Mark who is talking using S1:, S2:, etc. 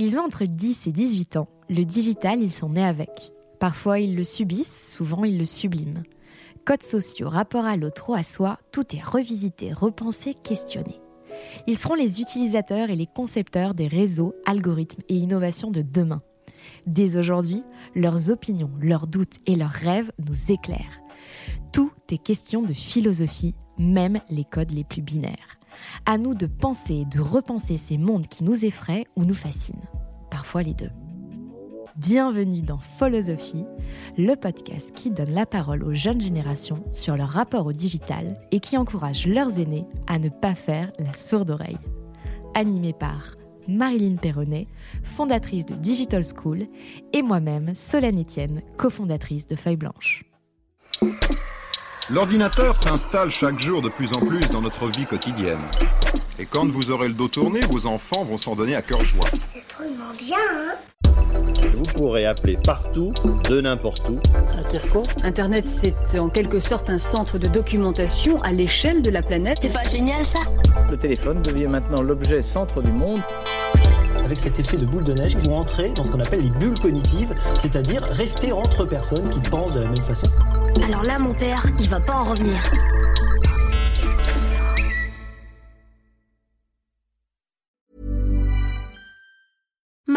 S1: Ils ont entre 10 et 18 ans. Le digital, ils sont nés avec. Parfois, ils le subissent, souvent, ils le subliment. Codes sociaux, rapport à l'autre ou à soi, tout est revisité, repensé, questionné. Ils seront les utilisateurs et les concepteurs des réseaux, algorithmes et innovations de demain. Dès aujourd'hui, leurs opinions, leurs doutes et leurs rêves nous éclairent. Tout est question de philosophie, même les codes les plus binaires. À nous de penser et de repenser ces mondes qui nous effraient ou nous fascinent. Parfois les deux. Bienvenue dans Philosophie, le podcast qui donne la parole aux jeunes générations sur leur rapport au digital et qui encourage leurs aînés à ne pas faire la sourde oreille. Animé par Marilyn Perronnet, fondatrice de Digital School, et moi-même, Solène Etienne, cofondatrice de Feuille Blanche.
S2: L'ordinateur s'installe chaque jour de plus en plus dans notre vie quotidienne. Et quand vous aurez le dos tourné, vos enfants vont s'en donner à cœur joie.
S3: C'est drôlement bien, hein
S4: Vous pourrez appeler partout, de n'importe où.
S5: Internet, c'est en quelque sorte un centre de documentation à l'échelle de la planète.
S3: C'est pas génial ça?
S6: Le téléphone devient maintenant l'objet centre du monde.
S7: avec cet effet de boule de neige, vous entrez dans ce qu'on appelle les bulles cognitives, c'est-à-dire rester entre personnes qui pensent de la même façon.
S3: Alors là, mon père, il va pas en revenir.